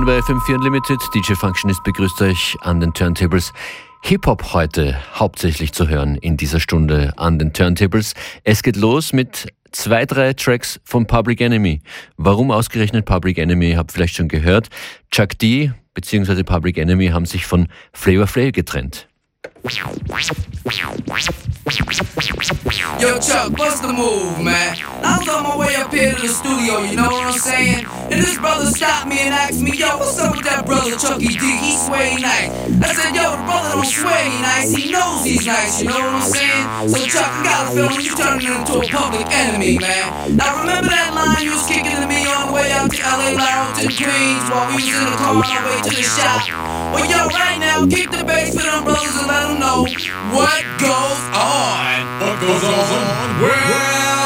Willkommen bei FM4 Unlimited. DJ Functionist begrüßt euch an den Turntables. Hip-Hop heute hauptsächlich zu hören in dieser Stunde an den Turntables. Es geht los mit zwei, drei Tracks von Public Enemy. Warum ausgerechnet Public Enemy? Habt vielleicht schon gehört. Chuck D bzw. Public Enemy haben sich von Flavor Flav getrennt. Yo, Chuck, what's the move, man? I was on my way up here to the studio, you know what I'm saying? And this brother stopped me and asked me, yo, what's up with that brother Chucky D? He sway nice. I said, yo, the brother don't sway nice, he knows he's nice, you know what I'm saying? So, Chuck, I got a feeling you turning into a public enemy, man. Now, remember that line you was kicking to me on the way out to LA and Queens while we was in the car on our way to the shop? Well, yo, right now, kick the bass for them brothers and let them know what goes on. What goes on? Well,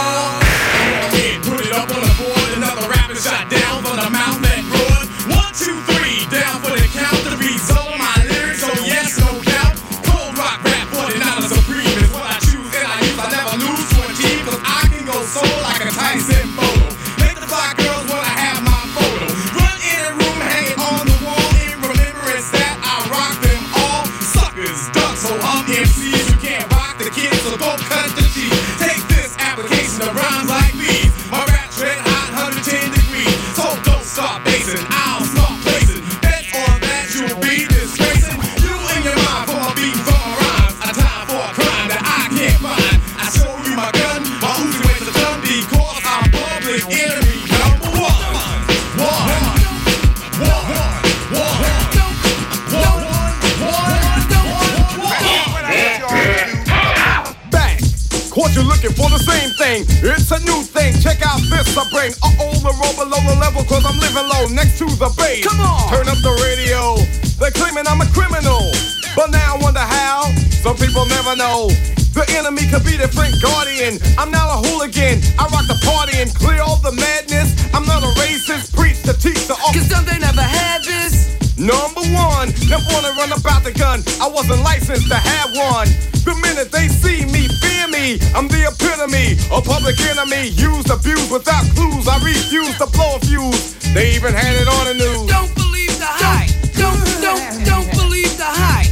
cause I'm living low next to the base. Come on! Turn up the radio. They're claiming I'm a criminal. But now I wonder how. Some people never know. The enemy could be the Frank Guardian. I'm not a hooligan. I rock the party and clear all the madness. I'm not a racist. Preach to teach the Cause some they never had this. Number one, them wanna run about the gun. I wasn't licensed to have one. The minute they see me, fear me. I'm the epitome, a public enemy. Used, abused without clues. I refuse to blow a fuse. They even had it on the news. Don't believe the hype. Don't, don't, don't believe the hype.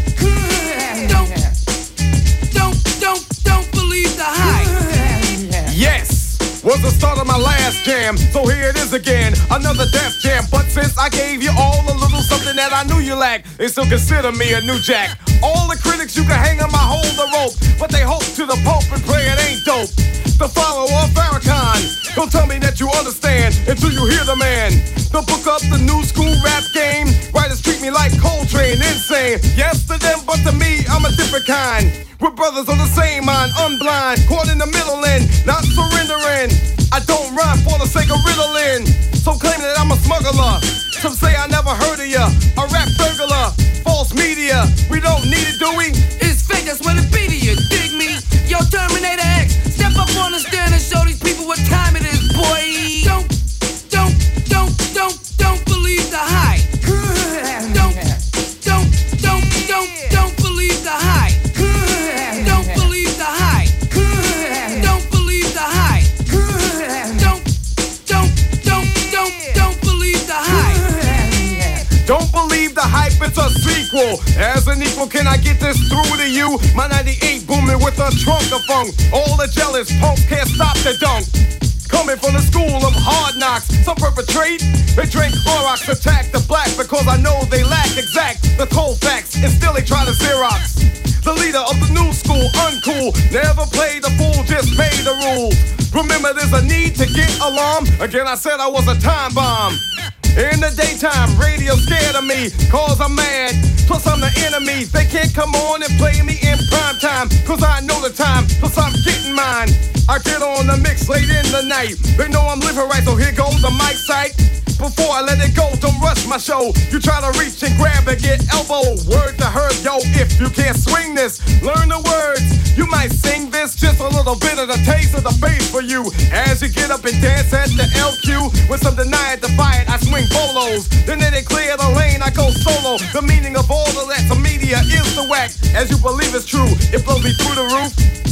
Don't, don't, don't, don't believe the hype. Yes, was the start of my last jam. So here it is again, another death jam. But since I gave you all a little something I knew you lacked, they still consider me a new jack. All the critics you can hang on my hold the rope, but they hope to the pope and pray it ain't dope. The follower of Farrakhan, don't tell me that you understand until you hear the man. The book up the new school rap game. Writers treat me like Coltrane, insane. Yes to them, but to me, I'm a different kind. We're brothers on the same mind, unblind, caught in the middle and not surrendering. I don't rhyme for the sake of riddling. So claim that I'm a smuggler. Some say I never heard of ya. A rap burglar, false media. We don't need it, do we? All the jealous punks can't stop the dunk. Coming from the school of hard knocks, some perpetrate. They drink Clorox, attack the black because I know they lack exact the cold facts, and still they try to Xerox. The leader of the new school, uncool, never played the fool, just made the rules. Remember, there's a need to get alarm. Again, I said I was a time bomb. In the daytime, radio scared of me, cause I'm mad. Plus, I'm the enemy. They can't come on and play me in prime time, cause I know the time, plus I'm getting mine. I get on the mix late in the night. They know I'm living right, so here goes the mic sight. Before I let it go, don't rush my show. You try to reach and grab and get elbow. Word to her, yo, if you can't swing this, learn the words. You might sing this, just a little bit of the taste of the bass for you. As you get up and dance at the LQ, with some deny it, defy it, I swing bolos. Then they clear the lane, I go solo. The meaning of all of that, the media is the whack. As you believe it's true, it blows me through the roof.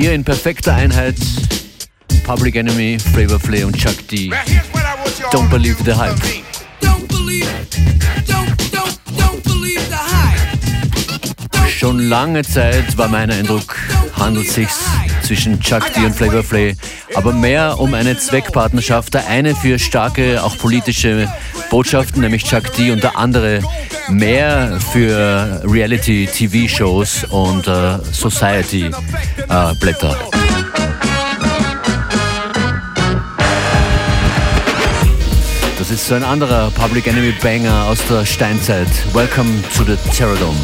Hier in perfekter Einheit Public Enemy, Flavor Flay und Chuck D. Don't believe the hype. Don't believe, don't, don't, don't believe the hype. Don't Schon lange Zeit war mein Eindruck, handelt sich zwischen Chuck D und Flavor Flay, aber mehr um eine Zweckpartnerschaft. Der eine für starke, auch politische Botschaften, nämlich Chuck D, und der andere mehr für Reality-TV-Shows und äh, Society-Blätter. das ist so ein anderer Public Enemy Banger aus der Steinzeit. Welcome to the Terradome.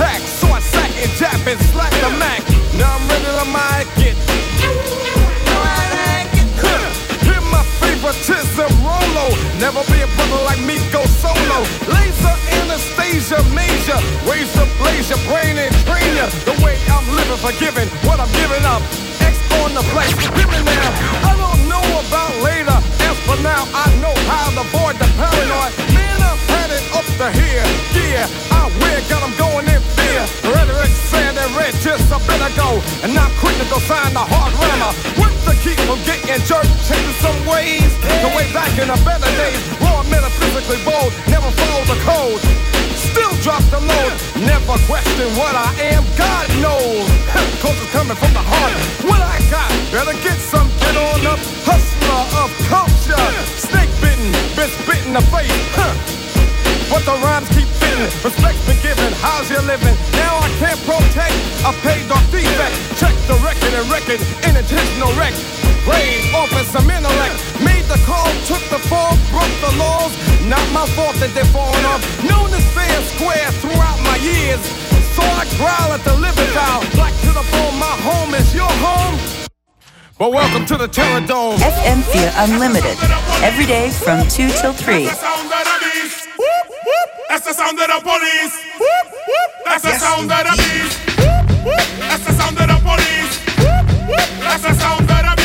Attack. So I sat and jab and slack the Mac. Now I'm ready to mic it. Hear my favoritism, Rolo. Never be a brother like me, go solo. Laser Anastasia Major. To blaze your brain and train ya. The way I'm living, forgiving sign the hard rammer. What to keep from getting jerked, changing some ways. The way back in the better days. Raw, metaphysically bold, never follow the code. Still drop the load, never question what I am. God knows, cause it's coming from the heart. What I got, better get some, get on up. Hustler of culture, snake bitten, bitch bitten the face. But the rhymes keep fitting, respect's been given. How's you living? Now I can't protect a paid off defect. Check the record and record, intentional wreck. Raid office some intellect. Made the call, took the fall, broke the laws. Not my fault that they're falling off. Known as fair square throughout my years. So I growl at the living vow. Black to the bone, my home is your home. But welcome to the Terror Dome. FM4 Unlimited. Every day from 2 till 3. That's the sound of the beast. Whoop, whoop. That's the sound of the police. Whoop, whoop. That's the sound of the beast. Whoop, whoop. That's the sound of the police. Whoop, whoop. That's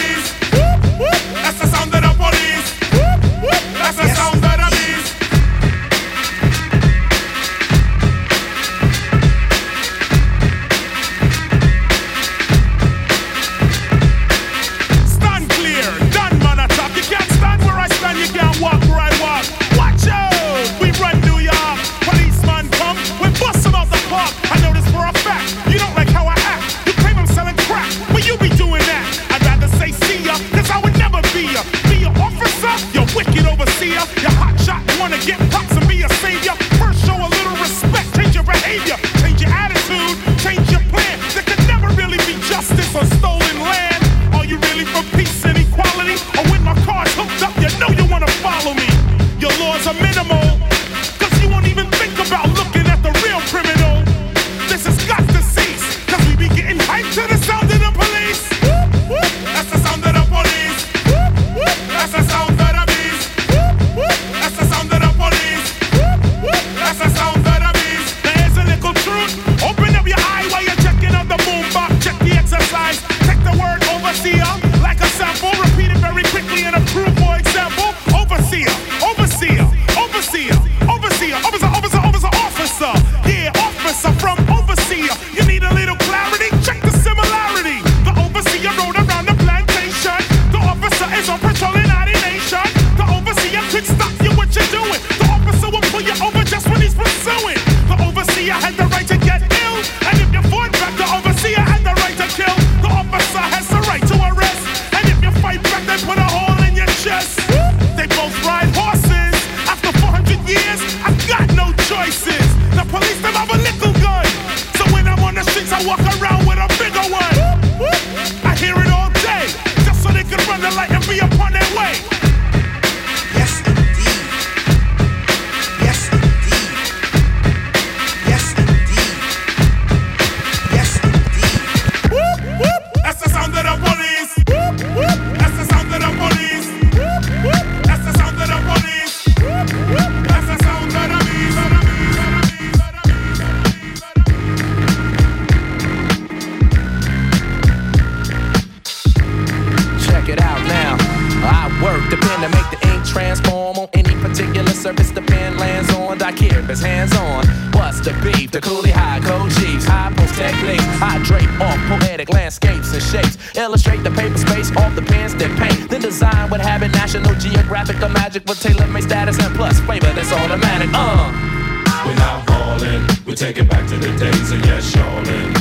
take it back to the days of yes, Charlene.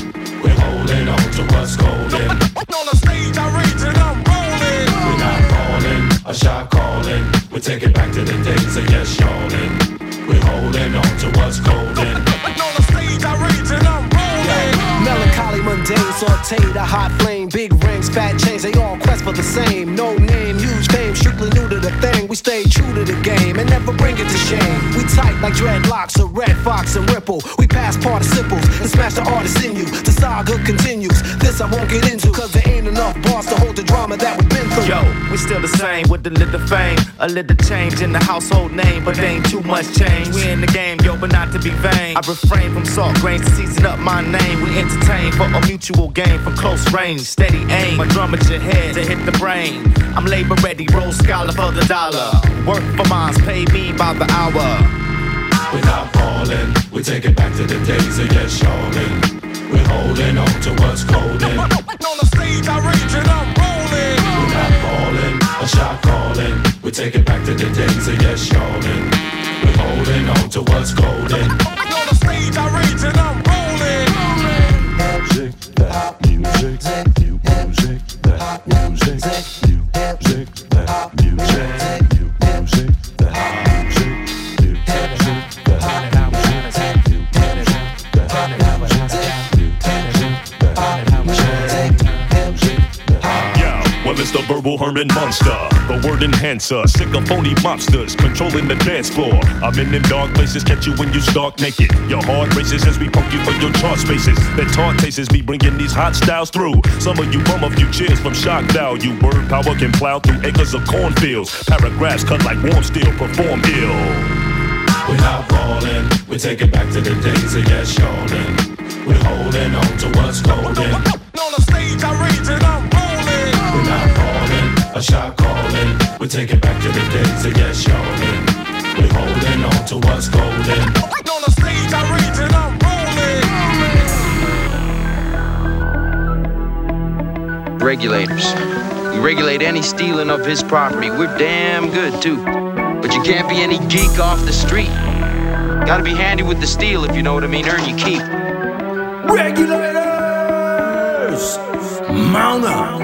We're holding on to what's golden. On the stage, I rage and I'm rolling. We're not falling. A shot calling. We take it back to the days of yes, Charlene. We're holding on to what's golden. On the stage, I rage and I'm rolling. Melancholy, mundane, sauteed, a hot flame, big rings, fat chains, they all quest for the same. No name, huge fame, strictly new to the thing. We stay true to the game and never bring it to shame. We tight like dreadlocks, a red fox and ripple. We pass participles and smash the artist in you. The saga continues. This I won't get into, cause there ain't enough bars to hold the drama that we've been through. Yo, we still the same with a little fame, a little change in the household name, but ain't too much change. We in the game, yo, but not to be vain. I refrain from salt grains to season up my name. We entertain for a mutual gain from close range, steady aim. My drum at your head to hit the brain. I'm labor ready, roll scholar for the dollar. Work for mines, pay me by the hour. We're not falling. We take it back to the days of yes, Charlene. We're holding on to what's golden. On the stage, I rage and I'm rolling. We're not falling. A shot calling. We take it back to the days of yes, Charlene. We're holding on to what's golden. On the stage, I rage and I'm rolling. The verbal Herman Munster, the word enhancer, sick of phony mobsters controlling the dance floor. I'm in them dark places, catch you when you start naked. Your heart races as we pump you for your chart spaces. That taunt tastes me bringing these hot styles through. Some of you bum a few cheers from shock value. Word power can plow through acres of cornfields. Paragraphs cut like warm steel, perform ill. We're not falling. We take it back to the days of yes, Charlene. We're holding on to what's golden. On the stage, I rage A shot calling. We take it back to the days of yes, Charlene. We're holding on to what's golden. On the stage, I rage and I'm rolling. regulators. We regulate any stealing of his property. We're damn good too. But you can't be any geek off the street. Gotta be handy with the steel if you know what I mean. Earn your keep. Regulators! Mount up!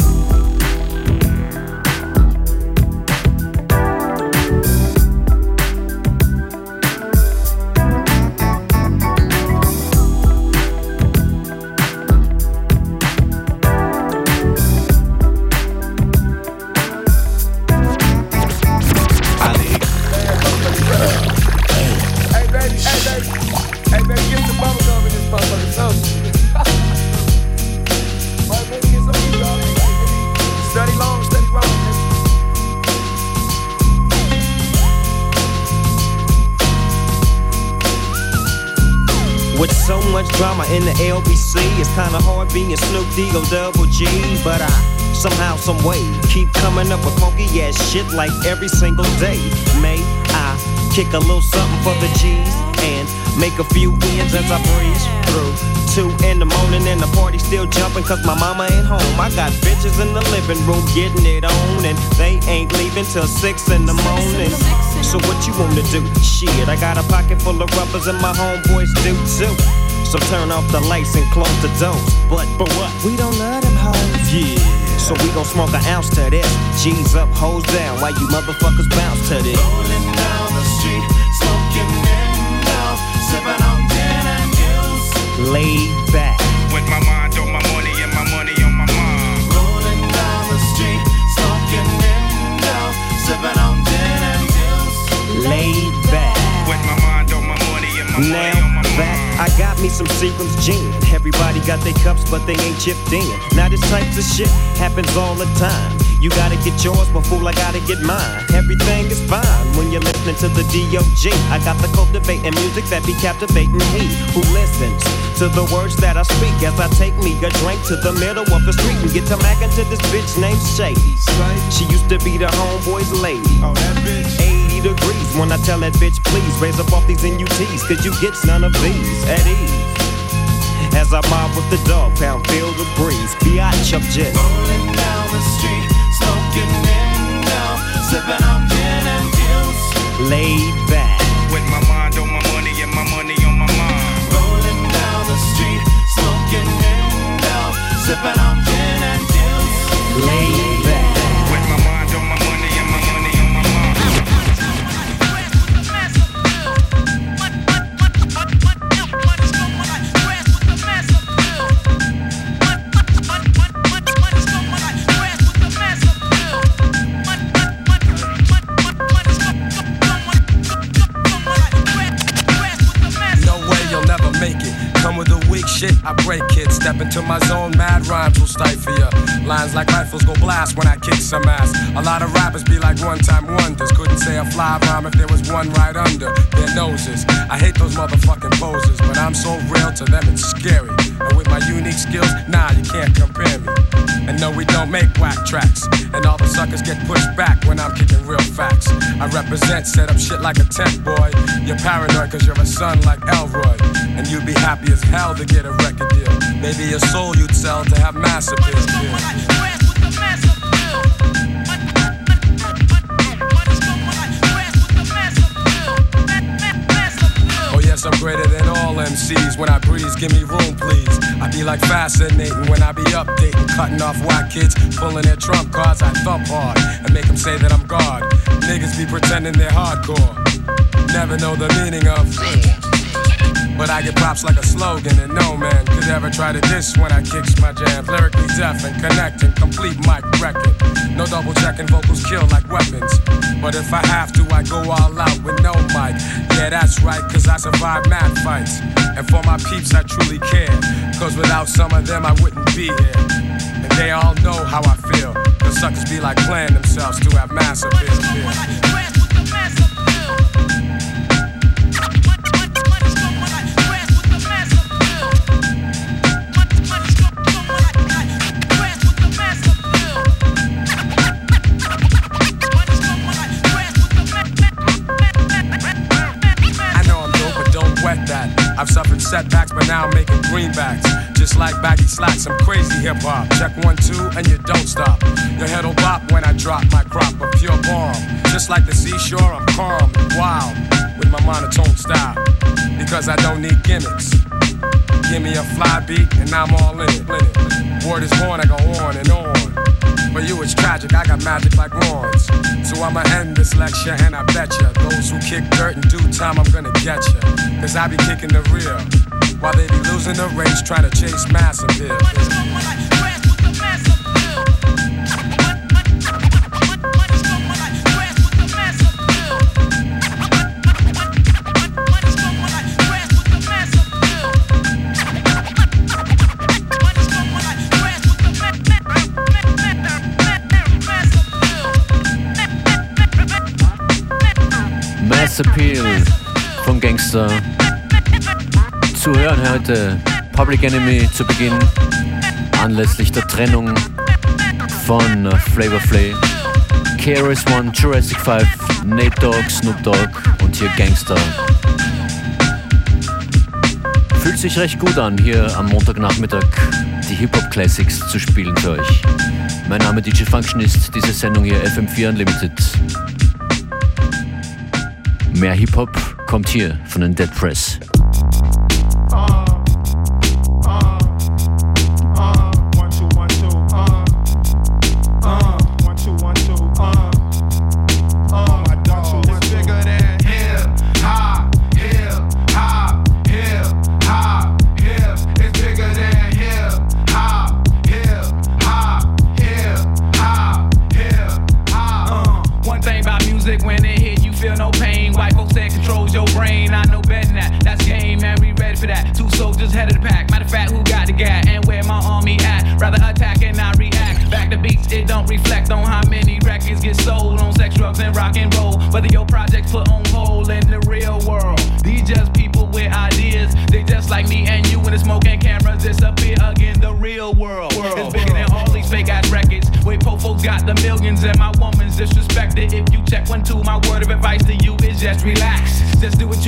So much drama in the LBC, it's kinda hard being Snoop D O double G. But I Somehow, some way, keep coming up with funky ass shit like every single day. May I kick a little something for the G's and make a few ends as I breeze through. Two in the morning and the party still jumping cause my mama ain't home. I got bitches in the living room getting it on and they ain't leaving till six in the morning. So what you wanna do? Shit, I got a pocket full of rubbers and my homeboys do too. So turn off the lights and close the doors. But, for what? We don't love them hoes. Yeah. So we gon' smoke an ounce to this. G's up, hoes down, while you motherfuckers bounce to this. Rolling down the street, smoking window, sipping on gin and juice. Laid back. With my mind on my money and my money on my mind. Rolling down the street, smoking window, sipping on gin and juice. Laid back. With my mind on my money and my money Now on my back, I got me some Seagram's gin. Everybody got their cups, but they ain't chipped in. Now this type of shit happens all the time. You gotta get yours, but fool, I gotta get mine. Everything is fine when you're listening to the D.O.G. I got the cultivating music that be captivating he who listens to the words that I speak as I take me a drink to the middle of the street and get to mackin' to this bitch named Shady. She used to be the homeboy's lady. 80 degrees when I tell that bitch, please raise up off these NUTs, cause you get none of these at ease. As I mob with the dog pound, feel the breeze. Biatch up jet. Rolling down the street, Laid A rhyme if there was one right under their noses. I hate those motherfucking poses, but I'm so real to them it's scary. And with my unique skills, nah, you can't compare me. And no, we don't make whack tracks. And all the suckers get pushed back when I'm kicking real facts. I represent, set up shit like a tent boy. You're paranoid cause you're a son like Elroy. And you'd be happy as hell to get a record deal. Maybe your soul you'd sell to have mass appeal. Yes, I'm greater than all MCs. When I breeze, give me room, please. I be like fascinating when I be updating, cutting off white kids, pulling their trump cards. I thump hard and make them say that I'm God. Niggas be pretending they're hardcore. Never know the meaning of. But I get props like a slogan, and no man could ever try to diss when I kicks my jam. Lyrically deaf and connecting, complete mic wrecking. No double checking, vocals kill like weapons. But if I have to, I go all out with no. Yeah, that's right, cause I survive mad fights. And for my peeps, I truly care. Cause without some of them, I wouldn't be here. And they all know how I feel. The suckers be like playing themselves to have mass appeal. I've suffered setbacks, but now I'm making greenbacks. Just like baggy slacks, I'm crazy hip hop. Check one, two, and you don't stop. Your head'll bop when I drop my crop of pure bomb. Just like the seashore, I'm calm and wild with my monotone style. Because I don't need gimmicks. Give me a fly beat, and I'm all in it. Word is born, I go on and on. For you it's tragic, I got magic like wands. So I'ma end this lecture and I bet ya Those who kick dirt in due time I'm gonna get ya. Cause I be kicking the real While they be losing the race trying to chase mass appeal Appeal von Gangster. Zu hören heute Public Enemy zu Beginn anlässlich der Trennung von äh, Flavor Flay, KRS-One, Jurassic 5, Nate Dogg, Snoop Dogg und hier Gangster. Fühlt sich recht gut an, hier am Montagnachmittag die Hip-Hop-Classics zu spielen für euch. Mein Name ist DJ Functionist, diese Sendung hier FM4 Unlimited. Mehr Hip-Hop kommt hier von den Dead Press.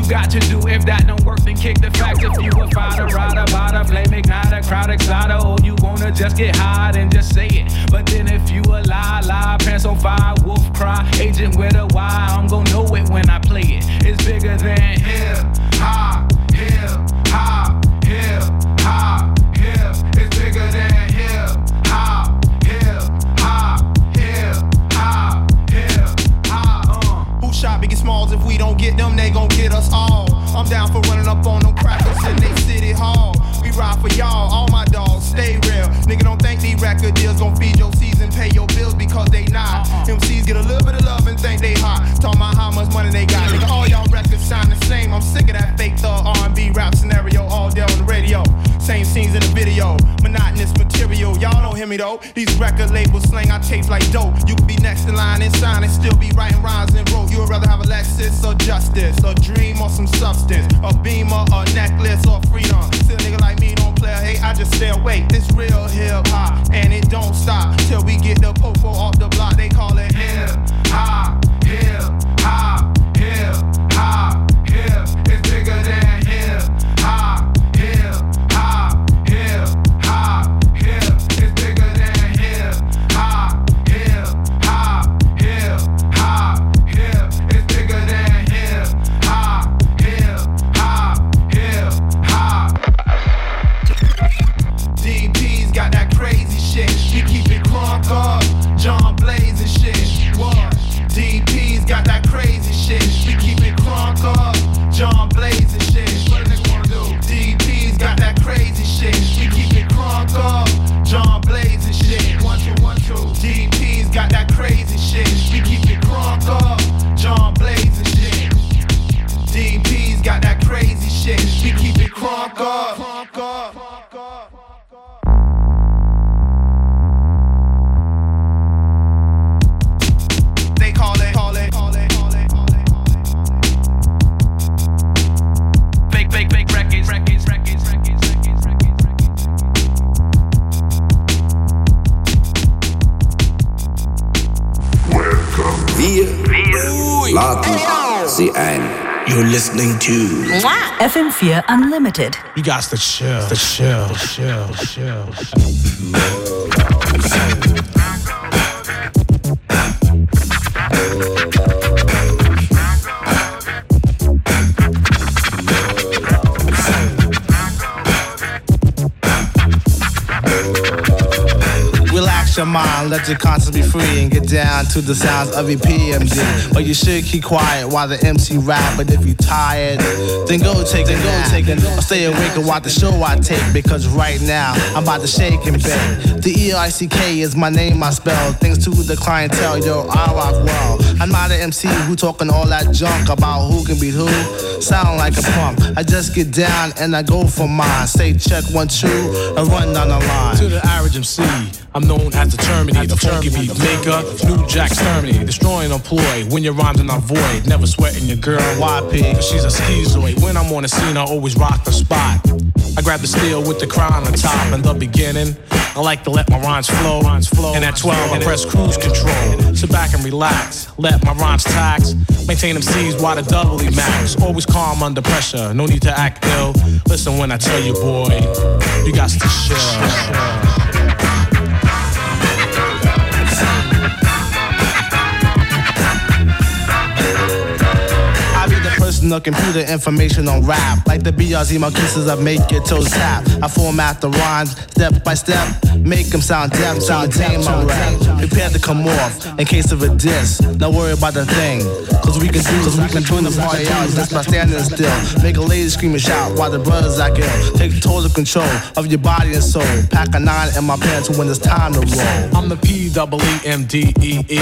you got to do. If that don't work, then kick the fuck. If you a fighter, rider, bada, blame, ignite a crowd, excited, or you wanna just get hot and just say us all. I'm down for running up on them crackers and they we ride for y'all, all my dogs, stay real. Nigga, don't think these record deals gon' feed your season, pay your bills because they not. Uh-uh. MCs get a little bit of love and think they hot. Talking about how much money they got. Nigga, all y'all records sound the same. I'm sick of that fake thug R&B rap scenario all day on the radio. Same scenes in the video, monotonous material. Y'all don't hear me though. These record labels slang I chase like dope. You could be next in line and sign and still be writing rhymes and rope. You would rather have a Lexus or justice, a dream or some substance, a beamer, a necklace or freedom. See a nigga like me don't play Hey, I just stay away. This real hip hop, and it don't stop till we get the popo off the block. They call it hip hop, hip hop. Fuck off. Fuck off. Laden sie ein. You're listening to FM4 Unlimited. You got the chill, the chill, chill, chill. mind, let your conscience be free and get down to the sounds of your PMD. But you should keep quiet while the MC rap. But if you tired, then go take a go take a or stay awake and watch the show I take. Because right now I'm about to shake and bake. The E I C K is my name I spell. Thanks to the clientele, yo, I rock well. I'm not an MC who talking all that junk about who can beat who sound like a pump. I just get down and I go for mine. Say check one, two, and run down the line. To the average MC, I'm known as the Terminator. The funky beat maker, new Jack Terminator. Destroying employ when your rhymes are not void. Never sweating your girl, YP, she's a schizoid. When I'm on the scene, I always rock the spot. I grab the steel with the crown on top in the beginning. I like to let my rhymes flow. And at 12, I press cruise control. Sit back and relax. Let my rhymes tax. Maintain them C's while the doubly max. Always calm under pressure. No need to act ill. Listen when I tell you, boy, you got to chill. Personal computer information on rap. Like the BRZ Marquises I make your toes tap. I format the rhymes step by step. Make them sound deaf, sound tame my rap. Prepare to come off in case of a diss. Don't worry about the thing. Cause we can do, cause we can turn the party out just by standing still. Make a lady scream and shout while the brothers act ill. Take total control of your body and soul. Pack a nine in my pants when it's time to roll. I'm the P double E M D E E.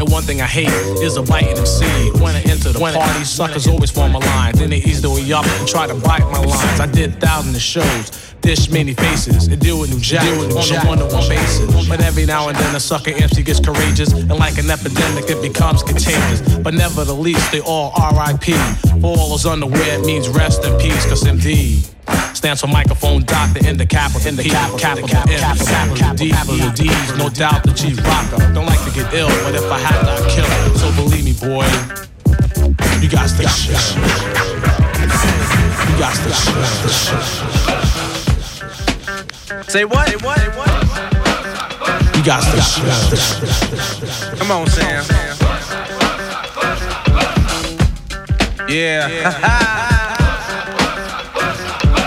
And one thing I hate is a biting MC. When I enter the party, suckers always form a line. Then they ease the way up and try to bite my lines. I did thousands of shows, dish many faces, and deal with new jack on a one-to-one basis. But every now and then a sucker MC gets courageous, and like an epidemic, it becomes contagious. But never the least, they all R.I.P. For all those unaware, it means rest in peace, cause MD stands for microphone doctor in the capital in the capital capital capital capital D capital D's no doubt the G rocker don't like to get ill but if I had to I'd kill so believe me boy you got to shit. You got to shit. Say what? Say what? Say what? You got to shit. Come on, Sam. Yeah.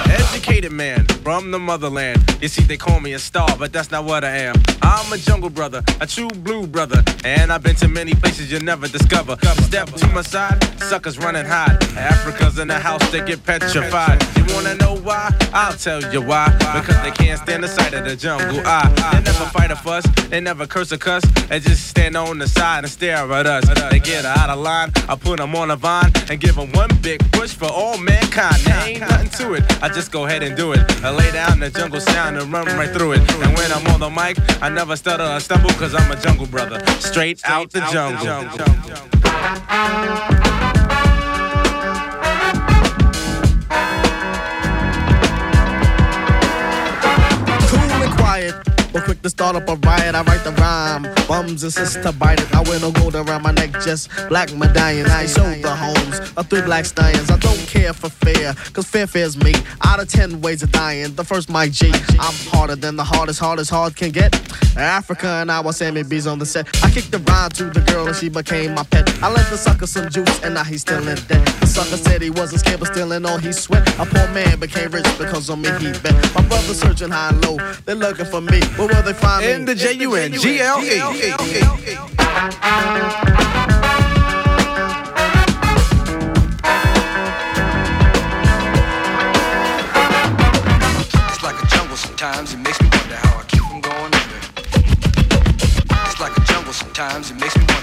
Educated man from the motherland. You see, they call me a star, but that's not what I am. I'm a jungle brother, a true blue brother, and I've been to many places you'll never discover. Step to my side, suckers running high. Africa's in the house, they get petrified. You wanna know why? I'll tell you why. Because they can't stand the sight of the jungle. I, they never fight a fuss, they never curse a cuss, they just stand on the side and stare at us. They get out of line, I put them on a vine and give them one big push for all mankind. There ain't nothing to it, I just go ahead and do it. I lay down the jungle sound and run right through it. And when I'm on the mic, I never stutter or stumble cause I'm a jungle brother. Straight out the jungle. Cool and But quick to start up a riot, I write the rhyme. Bums insist to bite it. I wear no gold around my neck, just black medallions. I show the homes of three black stallions. I don't care for fair, cause fair fair's me. Out of ten ways of dying, the first Mike G. I'm harder than the hardest, hardest hard can get. Africa and I was Sammy B's on the set. I kicked the rhyme to the girl and she became my pet. I lent the sucker some juice and now he's still in debt. The sucker said he wasn't scared but still in all he sweat. A poor man became rich because on me he bet. My brother searching high and low, they're looking for me. Where will they find me? In the J-U-N-G-L-E. It's like a jungle sometimes, it makes me wonder how I keep from going under. It's like a jungle sometimes, it makes me wonder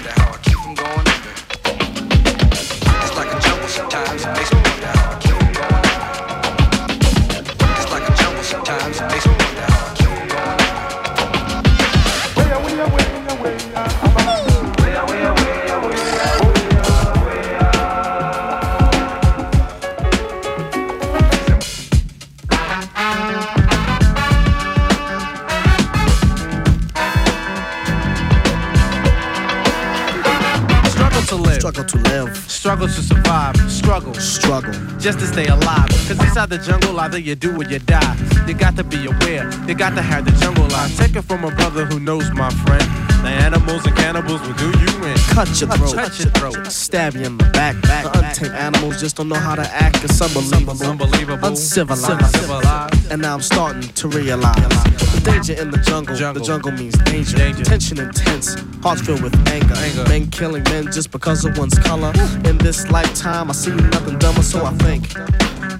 Just to stay alive. Cause inside the jungle, either you do or you die. You got to be aware. You got to have the jungle life. Take it from a brother who knows my friend. The animals and cannibals will do you in. Cut your throat. Cut your throat. Stab you in the back. back the untamed animals just don't know how to act. It's unbelievable. Unbelievable. Uncivilized. Civilized. And now I'm starting to realize danger in the jungle. The jungle means danger. Danger. Tension intense. Hearts filled with anger. Anger. Men killing men just because of one's color. In this lifetime, I see nothing dumber, so I think.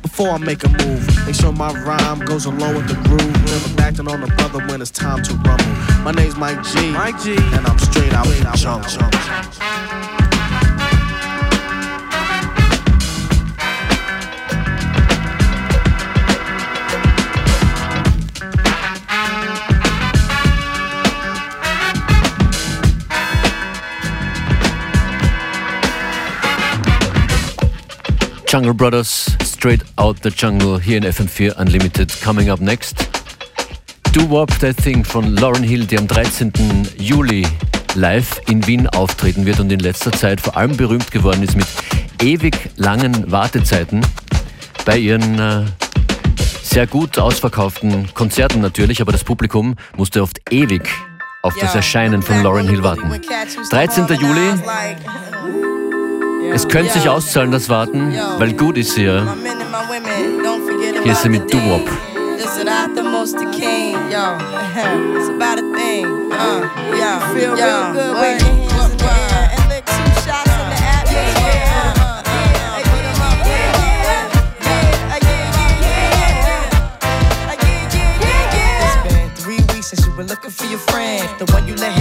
Before I make a move, make sure my rhyme goes along with the groove. Never acting on a brother when it's time to rumble. My name's Mike G. Mike G. And I'm straight out the jungle. Jungle Brothers, straight out the jungle here in FM4 Unlimited. Coming up next, Do Wop That Thing von Lauren Hill, die am 13. Juli live in Wien auftreten wird und in letzter Zeit vor allem berühmt geworden ist mit ewig langen Wartezeiten bei ihren äh, sehr gut ausverkauften Konzerten natürlich, aber das Publikum musste oft ewig auf das Erscheinen von Lauren Hill warten. 13. Juli. Es könnte sich auszahlen, das Warten, weil gut ist hier. Hier ist sie mit Duop. Looking for your friend, the one you let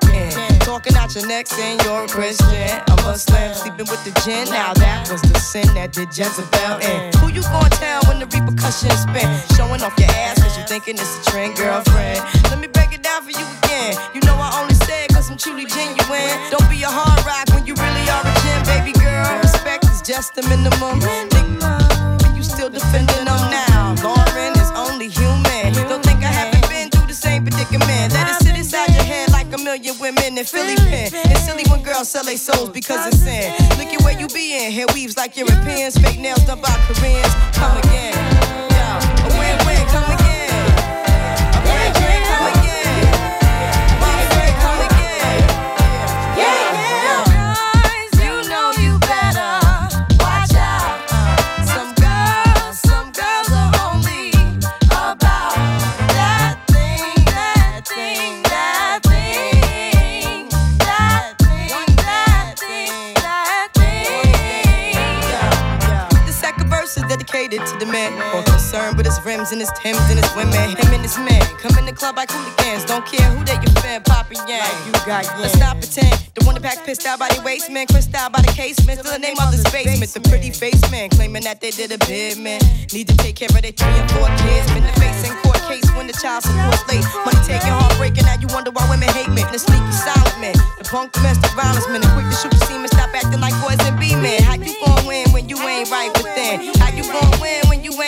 Talking out your neck saying you're a Christian, I'm a Muslim, sleeping with the gin. Now that was the sin that did Jezebel in. Who you gonna tell when the repercussions spin? Showing off your ass cause you thinking it's a trend, girlfriend. Let me break it down for you again. You know I only say it cause I'm truly genuine. Don't be a hard rock when you really are a gem, baby girl. Respect is just the minimum. Nigga, you still defending them now. Million women in Philly pen. It's silly when girls sell their souls because it's sin. Look at where you be in. Hair weaves like Europeans. Fake nails done by Koreans. Come again. Win-win. Come again. Rims and his Timbs and his women. Him and his men come in the club like hooligans. Don't care who they your fan, poppin' yang. you got Let's not pretend. The one that pack pissed out by the waist man, crissed out by the casement. Still the name of this basement. The pretty face man claiming that they did a bid man. Need to take care of their three and four kids. Been the face in court case when the child support's late. Money taking, heartbreaking. Now you wonder why women hate men. The sneaky silent man, the punk domestic violence man, the quick to shoot the semen. Stop acting like boys and be men. How you gon' win when you ain't right within? How you gon' win you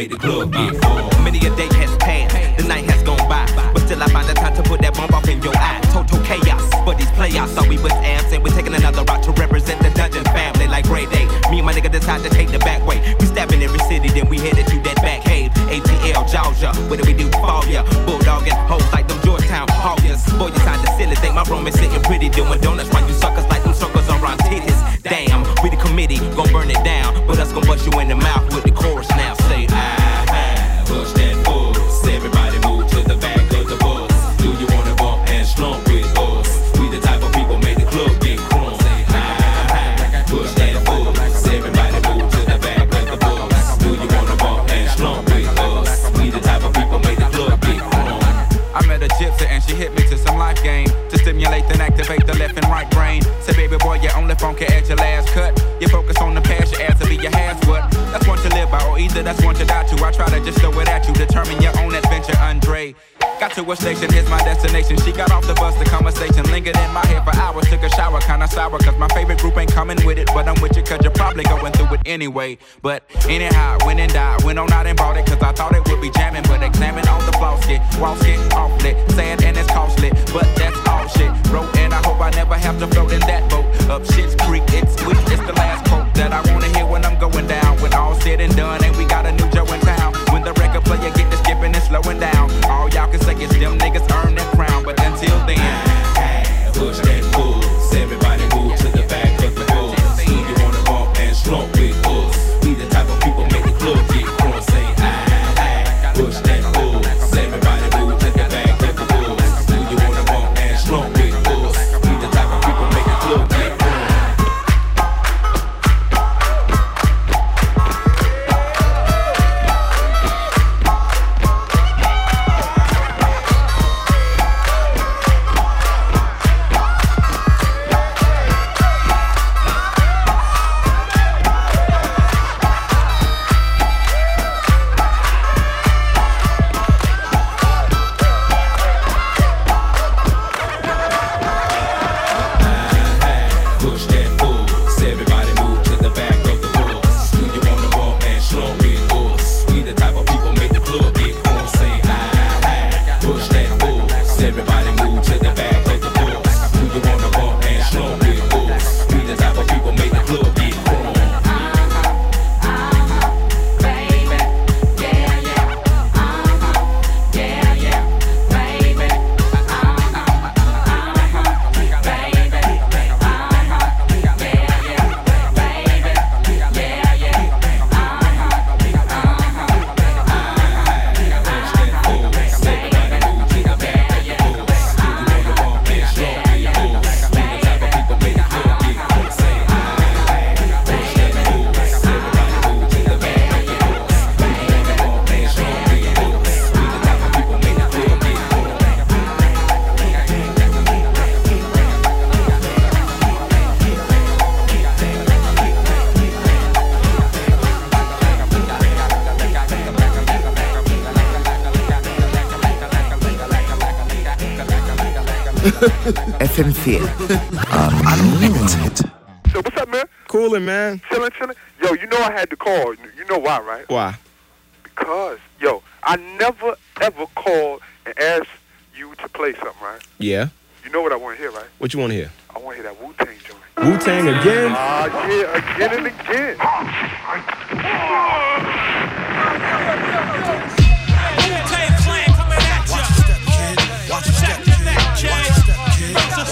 Of the club get full. Many a day has passed, the night has gone by, but still I find the time to put that bump off in your eye. Total chaos, but these playoffs thought we was and we're taking another route to represent the dungeon family like Grey Day. Me and my nigga decide to take the back way. We step in every city, then we headed to that back cave. ATL, Georgia, what do we do for ya? bulldogging hoes like them Georgetown Hoyas. Boy, you sound the silly, think my room is sitting pretty, doing donuts while you funky at your last cut. You focus on the past, your ass to be your has what? That's one to live by, or either that's one to die to. I try to just throw it at you, determine your own adventure, Andre. Got to a station, here's my destination. She got off the bus, the conversation lingered in my head for hours. Took a shower, kinda sour, cause my favorite group ain't coming with it. But I'm with you, cause you're probably going through it anyway. But anyhow, went and died, went on out and bought it, cause I thought it would be jamming. But examine all the flaws, get walls get awfully sad and it's costly. But that's all shit. Wrote and I hope I never have to float in that boat. Up shit's creek, it's sweet, it's the last quote that I wanna hear when I'm going down. FM4 Unlimited. So what's up, man? Coolin', man. Chillin', chillin'. Yo, you know I had to call. You know why, right? Why? Because, yo, I never ever called and asked you to play something, right? Yeah. You know what I want to hear, right? What you want to hear? I want to hear that Wu Tang joint. Wu Tang again? Ah, yeah, again and again. I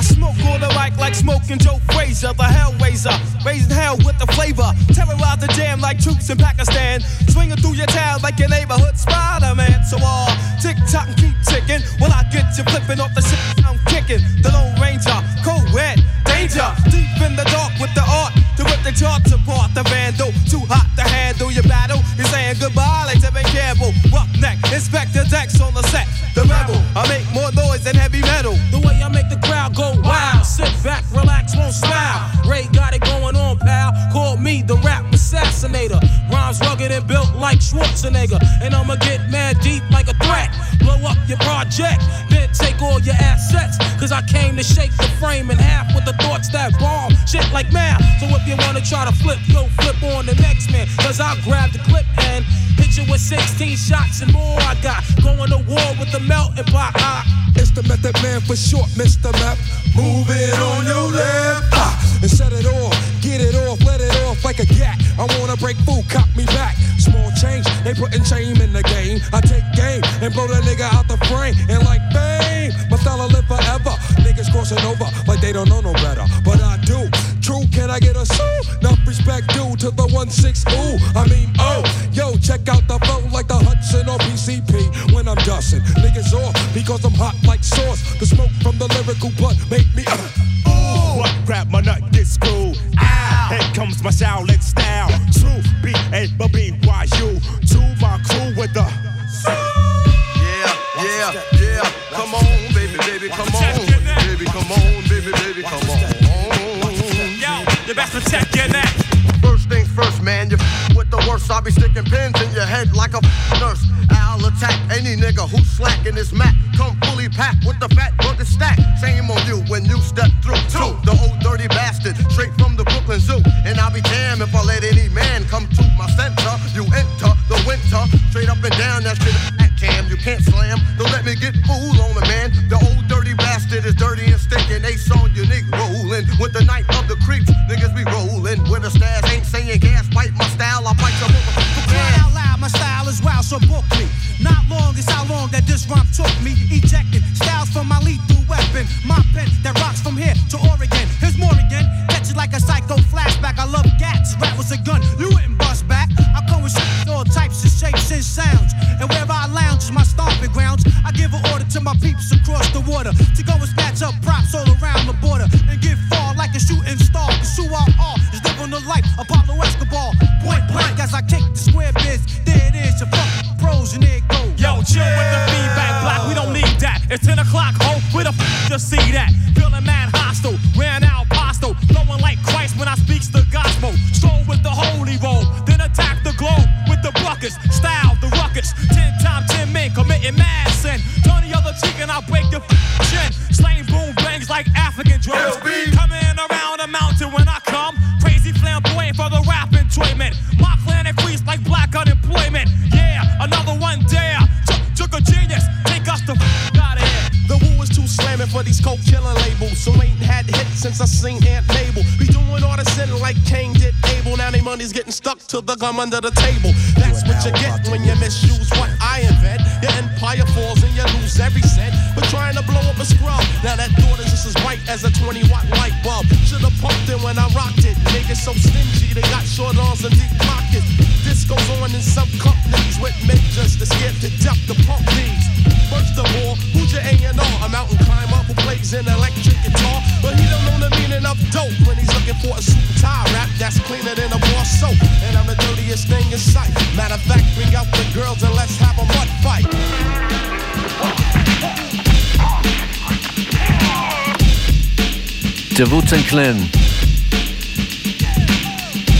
smoke on the mic like smoking Joe Frazier, the Hellraiser, raising hell with the flavor. Terrorize the jam like troops in Pakistan, swinging through your town like your neighborhood Spider-Man. So uh, all tick tock and keep ticking. When I get you flipping off the shit I'm kicking, the Lone Ranger, co-ed, danger, deep in the dark with the art the charts apart. The vandal, too hot to handle your battle. You're saying goodbye like Tevin Campbell. Roughneck, Inspectah Deck on the set. The rebel, I make more noise than heavy metal. The way I make the crowd go wild. Sit back, relax, won't smile. Ray got it going on, pal. Call me the rap assassinator. Rhymes rugged and built like Schwarzenegger. And I'ma get mad deep like a threat. Blow up your project, then take all your assets. Cause I came to shake the frame in half with the thoughts that bomb. Shit like math. So if you wanna try to flip, yo, flip on the next man. Cause I'll grab the clip and hit you with 16 shots and more. I got going to war with the melting pot. I, It's the method man for short, Mr. Meth. Move it on your left. Ah, and set it off. Get it off, let it off like a gat. I wanna break food, cop me back. Small change, they putting shame in the game. I take game and blow the nigga out the frame. And like fame, my style live forever. Niggas crossing over like they don't know no better. But I do. True, can I get a sue? Enough respect due to the 1-6 ooh. I mean, oh, yo, check out the flow like the Hudson or PCP when I'm dusting. Niggas off because I'm hot like sauce. The smoke from the lyrical blood make me. Uh, Ooh, what grab my nut get screwed. Here comes my Shaolin style. True B A B Y U. To my crew with the. Yeah, yeah, yeah. Come on, baby, baby, come on, baby, come on, baby, baby, come on. Yo, you best check your neck. First things first, man. You with the worst. I'll be sticking pins in your head like a nurse. I'll attack any nigga who's slacking his mat. Come fully packed with the fat burger stack. Shame on you when you step through. Two, the old dirty bastard, straight from if I let any man come to my center. You enter the winter, straight up and down that shit. At cam, you can't slam. Don't let me get fooled on the man. The old dirty bastard is dirty and stinking. Ace on unique rolling with the night of the creeps. Niggas be rolling with a stash. Ain't saying gas, bite my style. I bite your motherfucker. Cry out loud, my style is wild, so book me. Not long is how long that this rhyme took me. Ejecting styles from my lethal weapon. My pen that rocks from here to Oregon. Here's more again. Catch it like a psycho flashback. I love under the Wu-Tang Clan.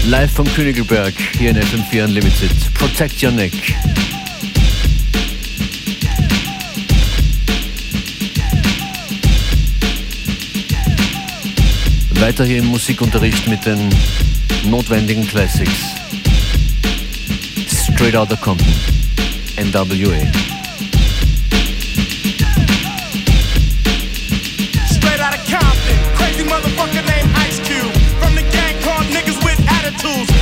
Live vom Königelberg hier in FM4 Unlimited. Protect your neck. Weiter hier im Musikunterricht mit den notwendigen Classics. Straight Outta Compton. NWA. With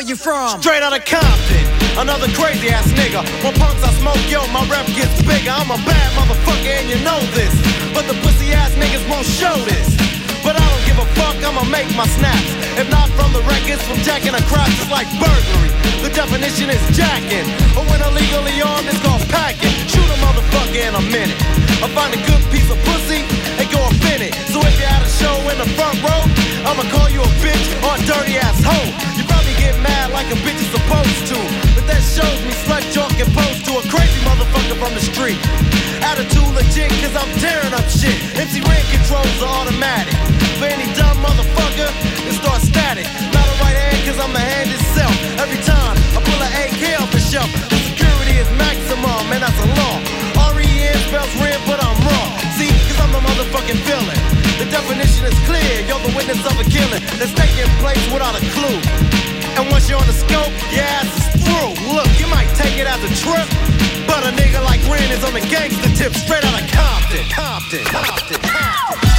where you from. Straight out of Compton. Another crazy ass nigga. When punks I smoke, yo, my rep gets bigger. I'm a bad motherfucker and you know this. But the pussy ass niggas won't show this. But I don't give a fuck, I'ma make my snaps. If not from the records, from jacking a crotch, it's like burglary. The definition is jacking. But when illegally armed, it's called packing. Shoot a motherfucker in a minute. I find a good piece of pussy it. So if you're at a show in the front row, I'ma call you a bitch or a dirty ass hoe. You probably get mad like a bitch is supposed to. But that shows me slut joke and pose to a crazy motherfucker from the street. Attitude legit, cause I'm tearing up shit. MC Ren controls are automatic. For any dumb motherfucker, it starts static. Not a right hand, cause I'm the hand itself. Every time I pull an AK off the shelf, the security is maximum, and that's a law. R-E-N spells Ren, but I'm Motherfucking. The definition is clear, you're the witness of a killing that's taking place without a clue. And once you're on the scope, your ass is through. Look, you might take it as a trip, but a nigga like Ren is on the gangster tip straight out of Compton. Compton, Compton, Compton. Compton.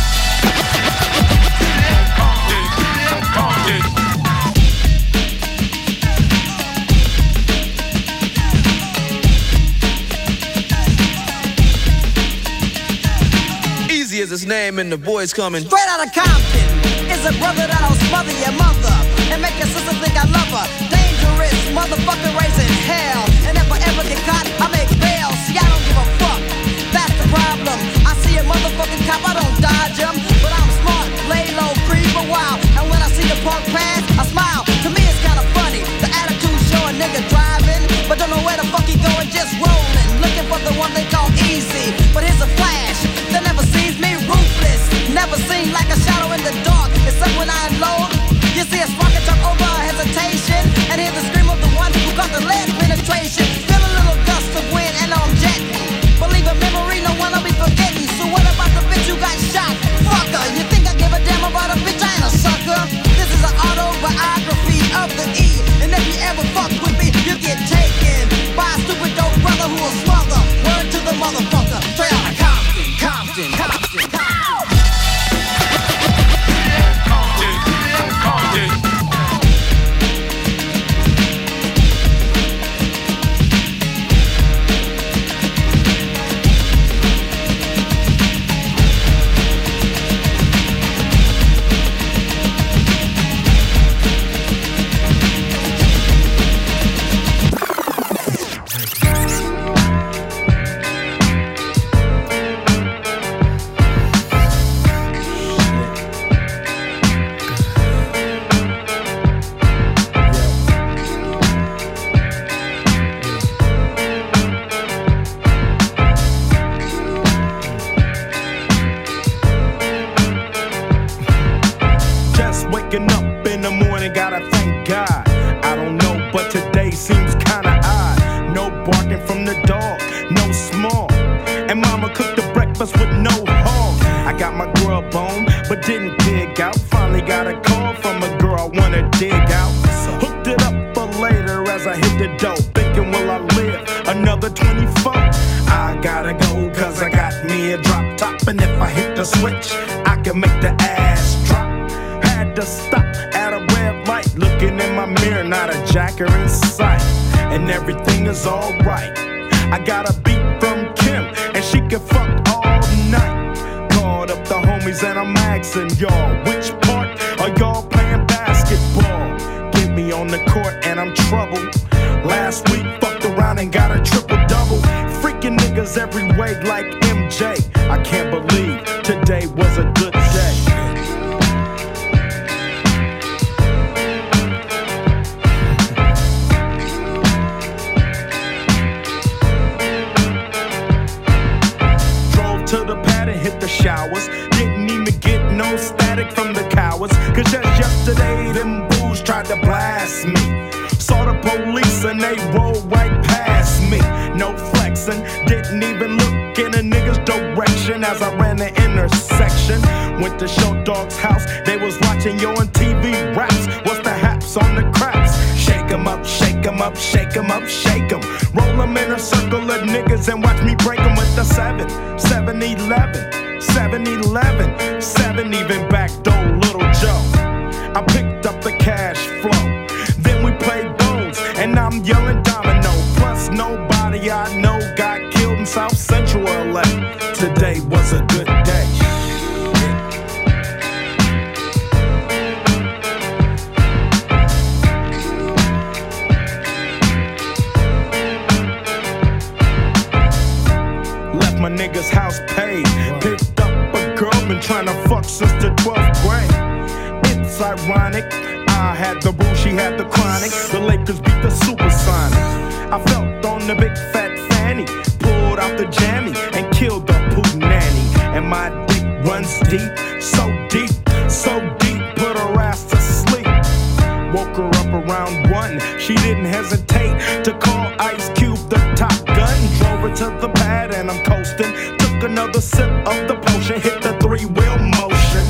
As his name and the boys coming. Straight out of Compton is a brother that'll smother your mother and make your sister think I love her. Dangerous motherfucker raising hell. And if I ever get caught, I make bail. See, I don't give a fuck. That's the problem. I see a motherfucking cop, I don't dodge him. But I'm smart, lay low, creep a while. And when I see the punk pass, I smile. To me, And if I hit the switch, I can make the ass drop. Had to stop at a red light, looking in my mirror, not a jacker in sight. And everything is alright. I got a beat from Kim, and she can fuck all night. Called up the homies, and I'm asking y'all, which part are y'all playing basketball? Get me on the court, and I'm troubled. Last week, fucked around and got a triple double. Freaking niggas every way like I can't believe today was a good day. Drove to the pad and hit the showers. Didn't even get no static from the cowards. Cause just yesterday, them booze tried to blast me. Saw the police and they rolled right past me. No flexing, didn't even look in nigga's direction as I ran the intersection. Went to Short Dog's house, they was watching you on TV raps. What's the haps on the craps? Shake 'em up, shake 'em up, shake 'em up, shake 'em. Roll 'em in a circle of niggas and watch me break 'em with the 7, 7 11, 7 11, 7 even back door, little Joe. I picked up the cash flow. Then we played bones, and I'm yelling domino. Plus, nobody I know got killed in South Central LA. A good day. Left my nigga's house paid. Picked up a girl, been trying to fuck since the 12th grade. It's ironic. I had the boo, she had the chronic. The Lakers beat the Supersonics. I felt on the big fat fanny, pulled out the jammy and And my dick runs deep, so deep, so deep, put her ass to sleep. Woke her up around one. She didn't hesitate to call Ice Cube the top gun. Drove her to the pad and I'm coasting. Took another sip of the potion, hit the three wheel motion.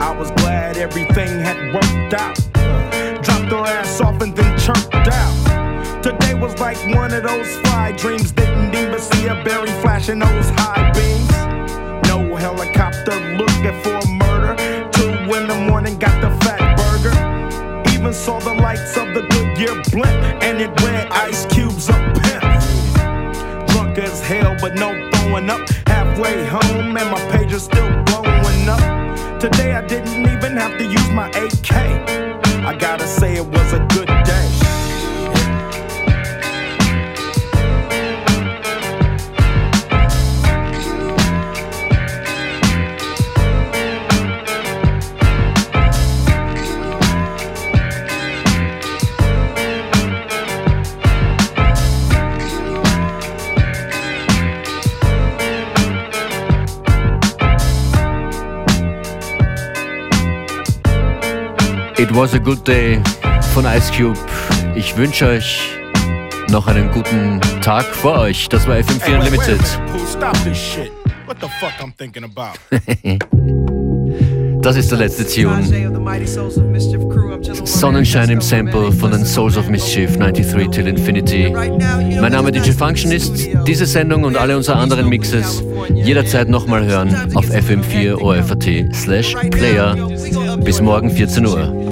I was glad everything had worked worked out. Dropped her ass off and then chirped out. Today was like one of those fly dreams. Didn't even see a berry flashing those high beams. No helicopter looking for a murder. Two in the morning, got the Fatburger. Even saw the lights of the Goodyear blimp, and it read ice cubes up pimp. Drunk as hell, but no throwing up. Halfway home, and my page is still blowing up. Today I didn't even have to use my AK. It was a good day von Ice Cube. Ich wünsche euch noch einen guten Tag vor euch. Das war FM4 Hey, wait, wait a Unlimited. Das ist der letzte Tune. Sonnenschein im Sample von den Souls of Mischief 93 till Infinity. Mein Name DJ Function ist diese Sendung und alle unsere anderen Mixes jederzeit nochmal hören auf fm4 orf.at slash player. Bis morgen 14 Uhr.